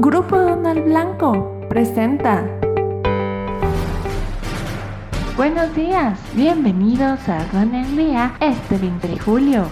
Grupo Donald Blanco presenta. Buenos días, bienvenidos a Don el Día este 20 de julio.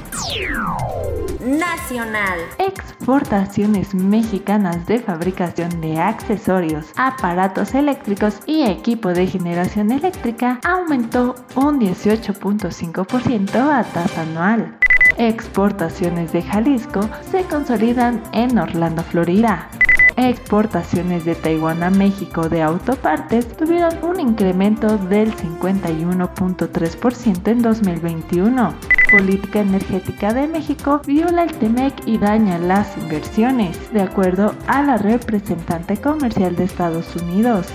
Nacional. Exportaciones mexicanas de fabricación de accesorios, aparatos eléctricos y equipo de generación eléctrica aumentó un 18.5% a tasa anual. Exportaciones de Jalisco se consolidan en Orlando, Florida. Exportaciones de Taiwán a México de autopartes tuvieron un incremento del 51.3% en 2021. Política energética de México viola el TEMEC y daña las inversiones, de acuerdo a la representante comercial de Estados Unidos.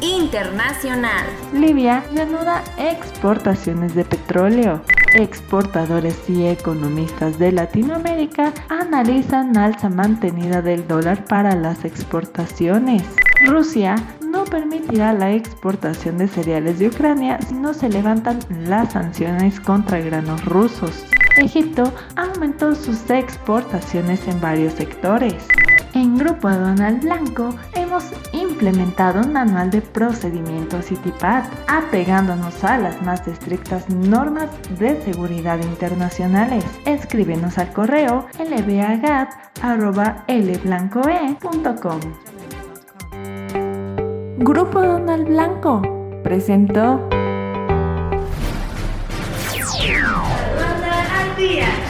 Internacional. Libia reanuda exportaciones de petróleo. Exportadores y economistas de Latinoamérica analizan alza mantenida del dólar para las exportaciones. Rusia no permitirá la exportación de cereales de Ucrania si no se levantan las sanciones contra granos rusos. Egipto aumentó sus exportaciones en varios sectores. En Grupo Aduanal Blanco hemos implementado un manual de procedimientos TIPAD, apegándonos a las más estrictas normas de seguridad internacionales. Escríbenos al correo lbagat.lblancoe.com. Grupo Donald Blanco presentó Este